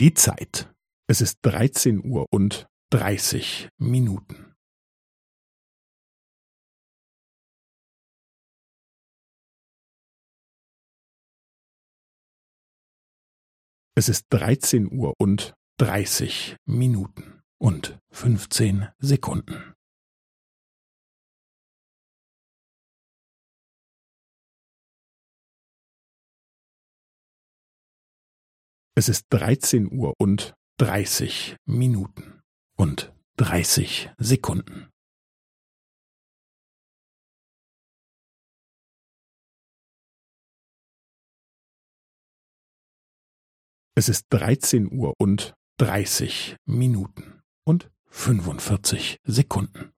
Die Zeit. Es ist dreizehn Uhr und dreißig Minuten. Es ist dreizehn Uhr und dreißig Minuten und fünfzehn Sekunden. Es ist dreizehn Uhr und dreißig Minuten und dreißig Sekunden. Es ist dreizehn Uhr und dreißig Minuten und fünfundvierzig Sekunden.